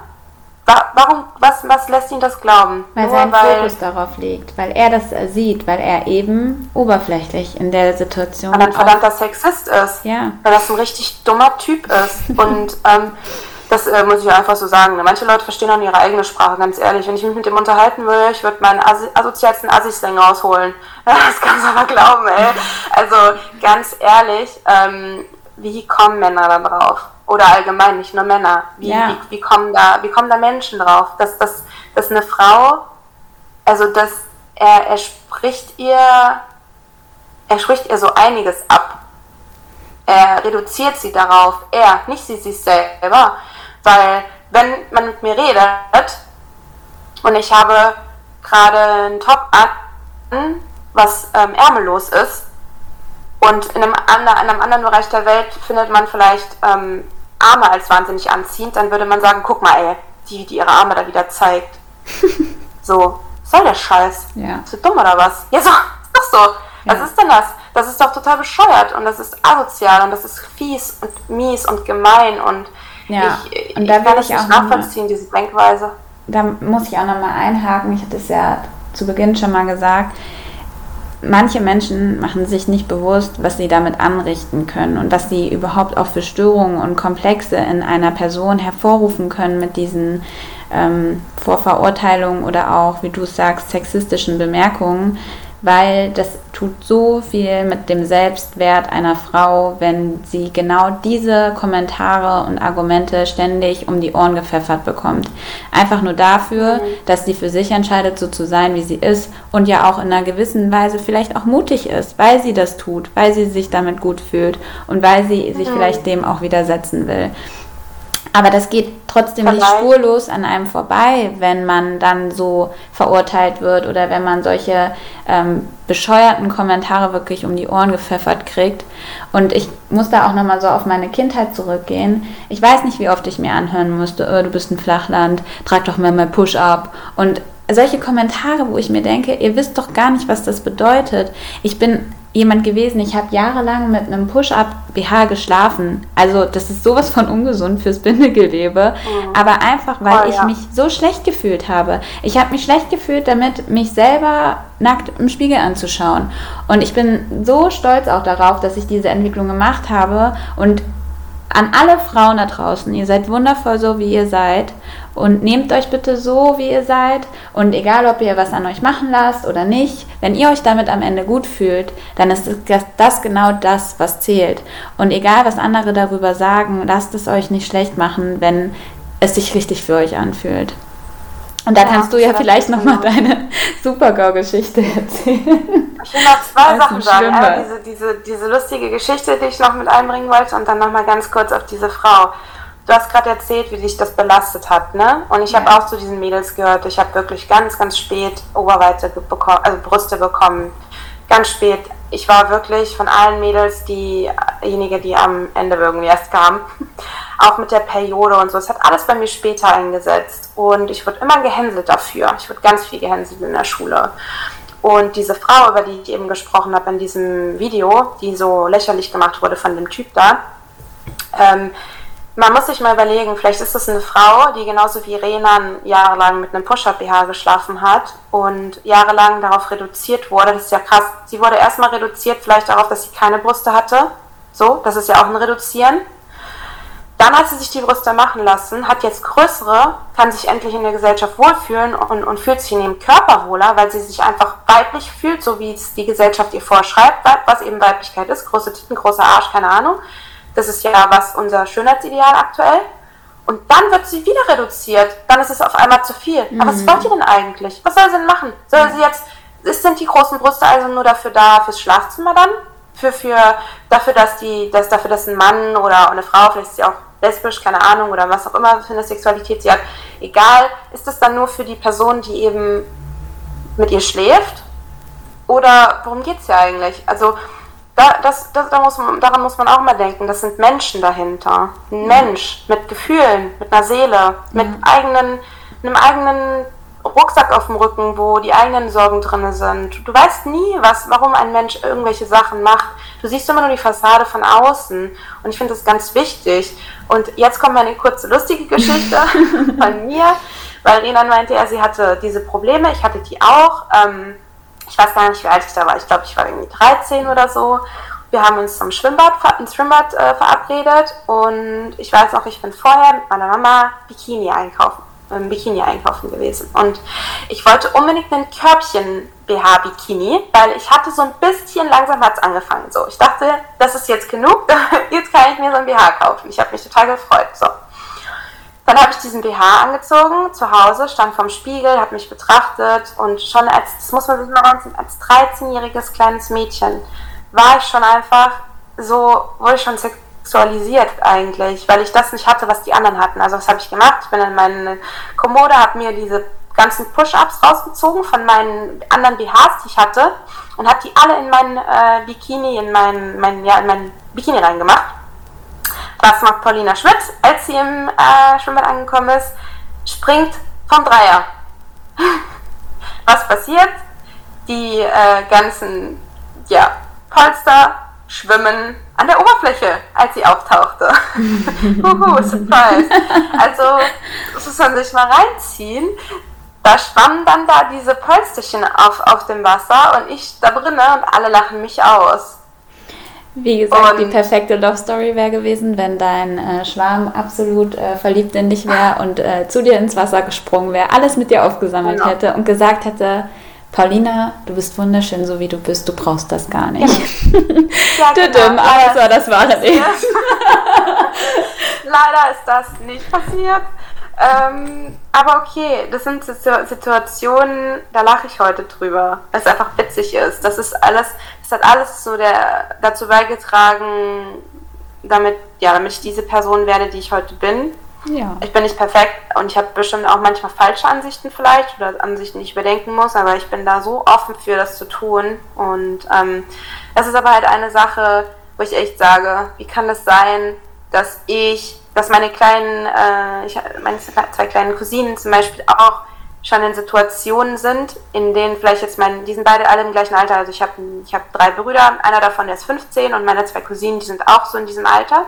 Warum, was, was lässt ihn das glauben? Weil Nur sein weil, Fokus darauf liegt, weil er das sieht, weil er eben oberflächlich in der Situation. Weil er ein verdammter Sexist ist. Ja. Weil das ein richtig dummer Typ ist. Und ähm, das äh, muss ich einfach so sagen. Manche Leute verstehen auch ihre eigene Sprache, ganz ehrlich. Wenn ich mich mit dem unterhalten würde, ich würde meinen Assi asozialsten Assi-Slang rausholen. Das kannst du aber glauben, ey. Also ganz ehrlich, ähm, wie kommen Männer da drauf? oder allgemein, nicht nur Männer. Wie, ja. wie, wie, kommen da, wie kommen da Menschen drauf? Dass, dass, dass eine Frau, also dass er, er spricht ihr, er spricht ihr so einiges ab. Er reduziert sie darauf, er, nicht sie sich selber. Weil wenn man mit mir redet und ich habe gerade einen Top an, was ähm, ärmellos ist, und in einem, andre, in einem anderen Bereich der Welt findet man vielleicht ähm, Arme als wahnsinnig anziehend, dann würde man sagen, guck mal, ey, die, die ihre Arme da wieder zeigt. so, was soll der Scheiß? Ja. Ist du dumm oder was? Ja, so, ist doch so. Ja. Was ist denn das? Das ist doch total bescheuert und das ist asozial und das ist fies und mies und gemein und ja. ich, und da ich kann es nicht nachvollziehen, diese Denkweise. Da muss ich auch nochmal einhaken. Ich hatte es ja zu Beginn schon mal gesagt manche Menschen machen sich nicht bewusst, was sie damit anrichten können und was sie überhaupt auch für Störungen und Komplexe in einer Person hervorrufen können mit diesen ähm, Vorverurteilungen oder auch, wie du sagst, sexistischen Bemerkungen, weil das tut so viel mit dem Selbstwert einer Frau, wenn sie genau diese Kommentare und Argumente ständig um die Ohren gepfeffert bekommt. Einfach nur dafür, mhm. dass sie für sich entscheidet, so zu sein, wie sie ist und ja auch in einer gewissen Weise vielleicht auch mutig ist, weil sie das tut, weil sie sich damit gut fühlt und weil sie sich mhm. vielleicht dem auch widersetzen will. Aber das geht trotzdem nicht spurlos an einem vorbei, wenn man dann so verurteilt wird oder wenn man solche ähm, bescheuerten Kommentare wirklich um die Ohren gepfeffert kriegt. Und ich muss da auch nochmal so auf meine Kindheit zurückgehen. Ich weiß nicht, wie oft ich mir anhören musste, oh, du bist ein Flachland, trag doch mal mal Push-up. Und solche Kommentare, wo ich mir denke, ihr wisst doch gar nicht, was das bedeutet. Ich bin jemand gewesen, ich habe jahrelang mit einem Push-Up-BH geschlafen. Also das ist sowas von ungesund fürs Bindegewebe. Mhm. Aber einfach, weil oh, ich ja. mich so schlecht gefühlt habe. Ich habe mich schlecht gefühlt, damit mich selber nackt im Spiegel anzuschauen. Und ich bin so stolz auch darauf, dass ich diese Entwicklung gemacht habe. Und an alle Frauen da draußen, ihr seid wundervoll so, wie ihr seid. Und nehmt euch bitte so, wie ihr seid. Und egal, ob ihr was an euch machen lasst oder nicht, wenn ihr euch damit am Ende gut fühlt, dann ist das, das genau das, was zählt. Und egal, was andere darüber sagen, lasst es euch nicht schlecht machen, wenn es sich richtig für euch anfühlt. Und da ja, kannst du ja vielleicht nochmal deine Supergau-Geschichte erzählen. Ich will noch zwei Sachen sagen. Einmal diese, diese, diese lustige Geschichte, die ich noch mit einbringen wollte, und dann nochmal ganz kurz auf diese Frau. Du hast gerade erzählt, wie dich das belastet hat, ne? Und ich ja. habe auch zu diesen Mädels gehört. Ich habe wirklich ganz, ganz spät Oberweite bekommen, also Brüste bekommen. Ganz spät. Ich war wirklich von allen Mädels diejenige, die am Ende irgendwie erst kam. Auch mit der Periode und so. Es hat alles bei mir später eingesetzt. Und ich wurde immer gehänselt dafür. Ich wurde ganz viel gehänselt in der Schule. Und diese Frau, über die ich eben gesprochen habe in diesem Video, die so lächerlich gemacht wurde von dem Typ da, ähm, man muss sich mal überlegen, vielleicht ist das eine Frau, die genauso wie Renan jahrelang mit einem Push-Up-BH geschlafen hat und jahrelang darauf reduziert wurde. Das ist ja krass. Sie wurde erstmal reduziert, vielleicht darauf, dass sie keine Brüste hatte. So, das ist ja auch ein Reduzieren. dann hat sie sich die Brüste machen lassen, hat jetzt größere, kann sich endlich in der Gesellschaft wohlfühlen und, und fühlt sich in ihrem Körper wohler, weil sie sich einfach weiblich fühlt, so wie es die Gesellschaft ihr vorschreibt, was eben Weiblichkeit ist. Große Titten, großer Arsch, keine Ahnung. Das ist ja was unser Schönheitsideal aktuell. Und dann wird sie wieder reduziert. Dann ist es auf einmal zu viel. Mhm. Aber was mhm. wollt ihr denn eigentlich? Was soll sie denn machen? Soll sie jetzt, sind die großen Brüste also nur dafür da, fürs Schlafzimmer dann? Für, für, dafür, dass die, dass, dafür, dass ein Mann oder eine Frau, vielleicht ist sie auch lesbisch, keine Ahnung, oder was auch immer für eine Sexualität sie hat, egal, ist das dann nur für die Person, die eben mit ihr schläft? Oder worum geht es ja eigentlich? Also, da, das, das, da muss man, daran muss man auch mal denken, das sind Menschen dahinter. Ein Mensch mit Gefühlen, mit einer Seele, mit eigenen, einem eigenen Rucksack auf dem Rücken, wo die eigenen Sorgen drin sind. Du weißt nie, was, warum ein Mensch irgendwelche Sachen macht. Du siehst immer nur die Fassade von außen. Und ich finde das ganz wichtig. Und jetzt kommt mal eine kurze lustige Geschichte von mir, weil Renan meinte, ja, sie hatte diese Probleme. Ich hatte die auch. Ähm, ich weiß gar nicht, wie alt ich da war. Ich glaube, ich war irgendwie 13 oder so. Wir haben uns zum Schwimmbad, ins Schwimmbad äh, verabredet und ich weiß noch, ich bin vorher mit meiner Mama Bikini einkaufen ähm, Bikini einkaufen gewesen. Und ich wollte unbedingt einen Körbchen-BH-Bikini, weil ich hatte so ein bisschen langsam hat es angefangen. So, ich dachte, das ist jetzt genug, jetzt kann ich mir so ein BH kaufen. Ich habe mich total gefreut. So. Dann habe ich diesen BH angezogen, zu Hause, stand vorm Spiegel, habe mich betrachtet und schon als, das muss man sich mal reinziehen, als 13-jähriges kleines Mädchen war ich schon einfach so, wurde ich schon sexualisiert eigentlich, weil ich das nicht hatte, was die anderen hatten. Also was habe ich gemacht? Ich bin in meine Kommode, habe mir diese ganzen Push-Ups rausgezogen von meinen anderen BHs, die ich hatte und habe die alle in meinen äh, Bikini, in meinen, mein, ja, in meinen Bikini reingemacht. Was macht Paulina Schmidt, als sie im äh, Schwimmbad angekommen ist? Springt vom Dreier. was passiert? Die äh, ganzen ja, Polster schwimmen an der Oberfläche, als sie auftauchte. Uhu, surprise. Also, das muss man sich mal reinziehen. Da schwammen dann da diese Polsterchen auf, auf dem Wasser und ich da drinnen und alle lachen mich aus. Wie gesagt, und die perfekte Love Story wäre gewesen, wenn dein äh, Schwarm absolut äh, verliebt in dich wäre und äh, zu dir ins Wasser gesprungen wäre, alles mit dir aufgesammelt genau. hätte und gesagt hätte, Paulina, du bist wunderschön, so wie du bist, du brauchst das gar nicht. Ja, genau. also, das war nicht. Leider ist das nicht passiert. Ähm, aber okay, das sind Situationen, da lache ich heute drüber, weil es einfach witzig ist. Das ist alles, das hat alles so der, dazu beigetragen, damit, ja, damit ich diese Person werde, die ich heute bin. Ja. Ich bin nicht perfekt und ich habe bestimmt auch manchmal falsche Ansichten vielleicht oder Ansichten, die ich überdenken muss, aber ich bin da so offen für das zu tun. Und ähm, das ist aber halt eine Sache, wo ich echt sage, wie kann das sein, dass ich, dass meine kleinen, äh, ich, meine zwei kleinen Cousinen zum Beispiel auch schon in Situationen sind, in denen vielleicht jetzt mein, die sind beide alle im gleichen Alter. Also ich habe ich hab drei Brüder, einer davon der ist 15 und meine zwei Cousinen, die sind auch so in diesem Alter.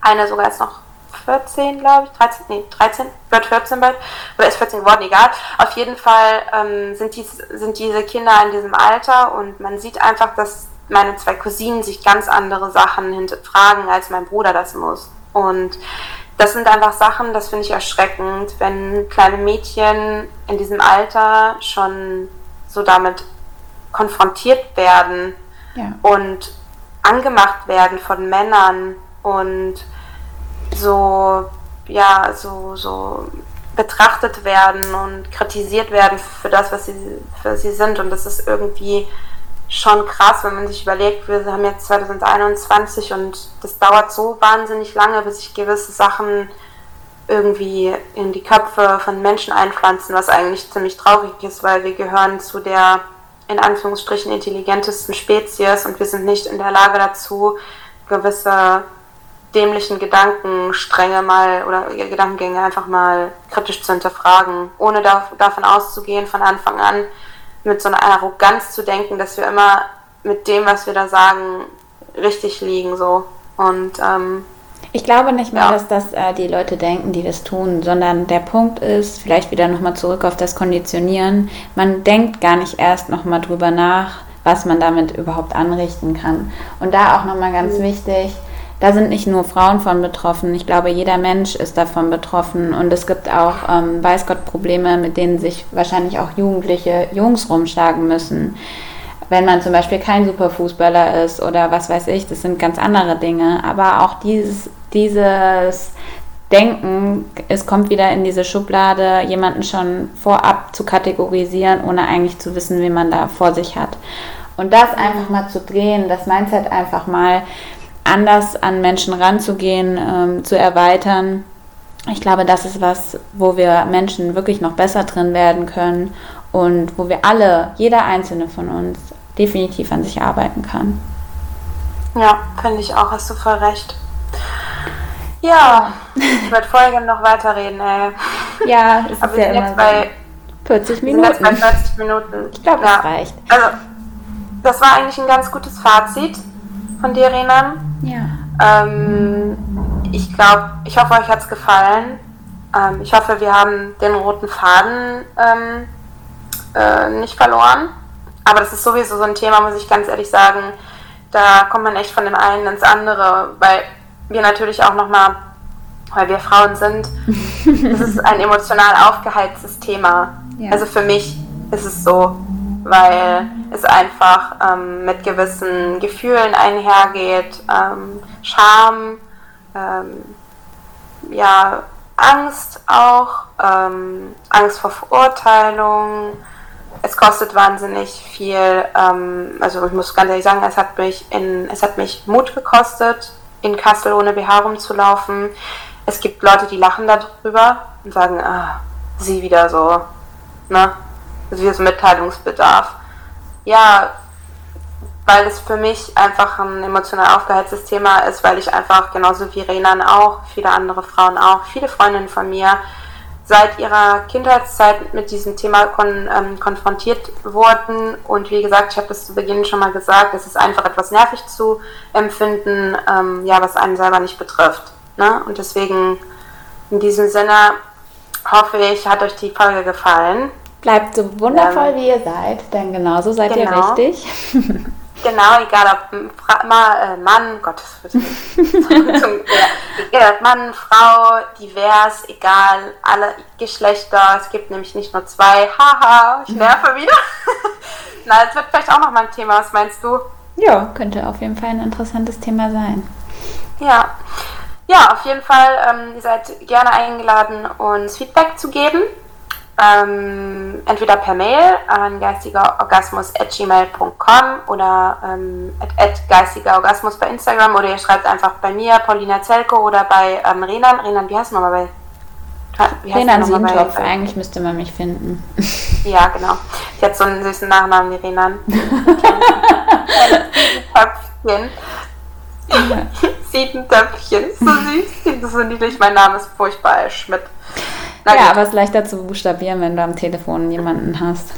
Eine sogar ist noch 14, glaube ich, 13, nee, 13, wird 14 bald, oder ist 14 geworden, egal. Auf jeden Fall ähm, sind, dies, sind diese Kinder in diesem Alter und man sieht einfach, dass meine zwei Cousinen sich ganz andere Sachen hinterfragen, als mein Bruder das muss. Und das sind einfach Sachen, das finde ich erschreckend, wenn kleine Mädchen in diesem Alter schon so damit konfrontiert werden ja. und angemacht werden von Männern und so, ja, so, so betrachtet werden und kritisiert werden für das, was sie, für sie sind. Und das ist irgendwie schon krass, wenn man sich überlegt, wir haben jetzt 2021 und das dauert so wahnsinnig lange, bis sich gewisse Sachen irgendwie in die Köpfe von Menschen einpflanzen, was eigentlich ziemlich traurig ist, weil wir gehören zu der in Anführungsstrichen intelligentesten Spezies und wir sind nicht in der Lage dazu, gewisse dämlichen Gedankenstränge mal oder Gedankengänge einfach mal kritisch zu hinterfragen, ohne da, davon auszugehen, von Anfang an mit so einer Arroganz zu denken, dass wir immer mit dem, was wir da sagen, richtig liegen so. Und ähm, ich glaube nicht mal, ja. dass das äh, die Leute denken, die das tun, sondern der Punkt ist, vielleicht wieder nochmal zurück auf das Konditionieren, man denkt gar nicht erst nochmal drüber nach, was man damit überhaupt anrichten kann. Und da auch nochmal ganz mhm. wichtig, da sind nicht nur Frauen von betroffen. Ich glaube, jeder Mensch ist davon betroffen. Und es gibt auch, ähm, weiß Gott, Probleme, mit denen sich wahrscheinlich auch jugendliche Jungs rumschlagen müssen. Wenn man zum Beispiel kein Superfußballer ist oder was weiß ich, das sind ganz andere Dinge. Aber auch dieses, dieses Denken, es kommt wieder in diese Schublade, jemanden schon vorab zu kategorisieren, ohne eigentlich zu wissen, wie man da vor sich hat. Und das einfach mal zu drehen, das Mindset einfach mal anders an Menschen ranzugehen, ähm, zu erweitern. Ich glaube, das ist was, wo wir Menschen wirklich noch besser drin werden können und wo wir alle, jeder einzelne von uns, definitiv an sich arbeiten kann. Ja, finde ich auch, hast du voll recht. Ja, ich würde voll gerne noch weiterreden, ey. Ja, es Aber ist ja immer jetzt bei, 40 wir sind jetzt bei Minuten. 40 Minuten. Ich glaube, ja. das reicht. Also, das war eigentlich ein ganz gutes Fazit von dir, Renan. Ja. Ähm, ich glaube, ich hoffe, euch hat es gefallen. Ähm, ich hoffe, wir haben den roten Faden ähm, äh, nicht verloren. Aber das ist sowieso so ein Thema, muss ich ganz ehrlich sagen. Da kommt man echt von dem einen ins andere, weil wir natürlich auch nochmal, weil wir Frauen sind, das ist ein emotional aufgeheiztes Thema. Ja. Also für mich ist es so, weil es einfach ähm, mit gewissen Gefühlen einhergeht, ähm, Scham, ähm, ja, Angst auch, ähm, Angst vor Verurteilung. Es kostet wahnsinnig viel. Ähm, also ich muss ganz ehrlich sagen, es hat mich in, es hat mich Mut gekostet, in Kassel ohne BH rumzulaufen. Es gibt Leute, die lachen darüber und sagen, ah, sie wieder so, ne? Das ist wieder so Mitteilungsbedarf. Ja, weil es für mich einfach ein emotional aufgeheiztes Thema ist, weil ich einfach genauso wie Renan auch, viele andere Frauen auch, viele Freundinnen von mir seit ihrer Kindheitszeit mit diesem Thema kon ähm, konfrontiert wurden. Und wie gesagt, ich habe das zu Beginn schon mal gesagt, es ist einfach etwas nervig zu empfinden, ähm, ja, was einen selber nicht betrifft. Ne? Und deswegen in diesem Sinne hoffe ich, hat euch die Folge gefallen. Bleibt so wundervoll, Ähm, wie ihr seid, denn genauso seid genau. ihr richtig. Genau, egal ob Fra Ma äh, Mann, Gottes ja, Mann, Frau, divers, egal, alle Geschlechter. Es gibt nämlich nicht nur zwei. Haha, ich nerve wieder. Na, es wird vielleicht auch noch mal ein Thema. Was meinst du? ja, könnte auf jeden Fall ein interessantes Thema sein. Ja. Ja, auf jeden Fall, ähm, ihr seid gerne eingeladen, uns Feedback zu geben. Ähm, entweder per Mail an geistigerorgasmus.gmail.com oder ähm, at, geistigerorgasmus bei Instagram oder ihr schreibt einfach bei mir, Paulina Zelko oder bei ähm, Renan. Renan, wie heißt du nochmal bei? Wie Renan bei- eigentlich müsste man mich finden. Ja, genau. Die hat so einen süßen Nachnamen wie Renan. Töpfchen. Siedentöpfchen. So süß. Das ist so niedlich. Mein Name ist furchtbar, Schmidt. Na Ja, gut. aber es ist leichter zu buchstabieren, wenn du am Telefon jemanden hast.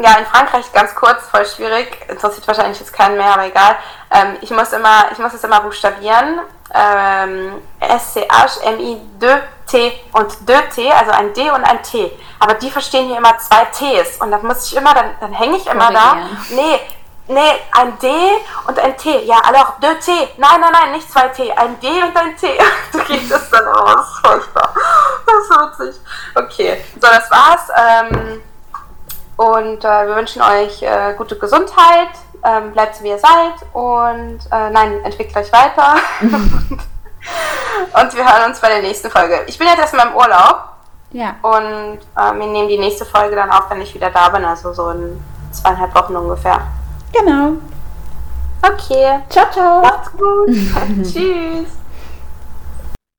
Ja, in Frankreich ganz kurz, voll schwierig. Interessiert wahrscheinlich jetzt keinen mehr, aber egal. Ähm, ich muss immer, ich muss es immer buchstabieren. Ähm, S-C-H-M-I-2-T und 2T, also ein D und ein T. Aber die verstehen hier immer zwei Ts. Und dann muss ich immer, dann, dann hänge ich immer da. Korrigieren. Nee, nee, ein D und ein T. Ja, alors 2T. Nein, nein, nein, nicht zwei T. Ein D und ein T. So geht das dann aus. Furchtbar. Das ist witzig. Okay, so, das war's. Ähm, und äh, wir wünschen euch äh, gute Gesundheit. Ähm, bleibt so wie ihr seid. Und äh, nein, entwickelt euch weiter. und wir hören uns bei der nächsten Folge. Ich bin jetzt erstmal im Urlaub. Ja, Und äh, wir nehmen die nächste Folge dann auf, wenn ich wieder da bin. Also so in zweieinhalb Wochen ungefähr. Genau. Okay. Ciao, ciao. Macht's gut. Tschüss.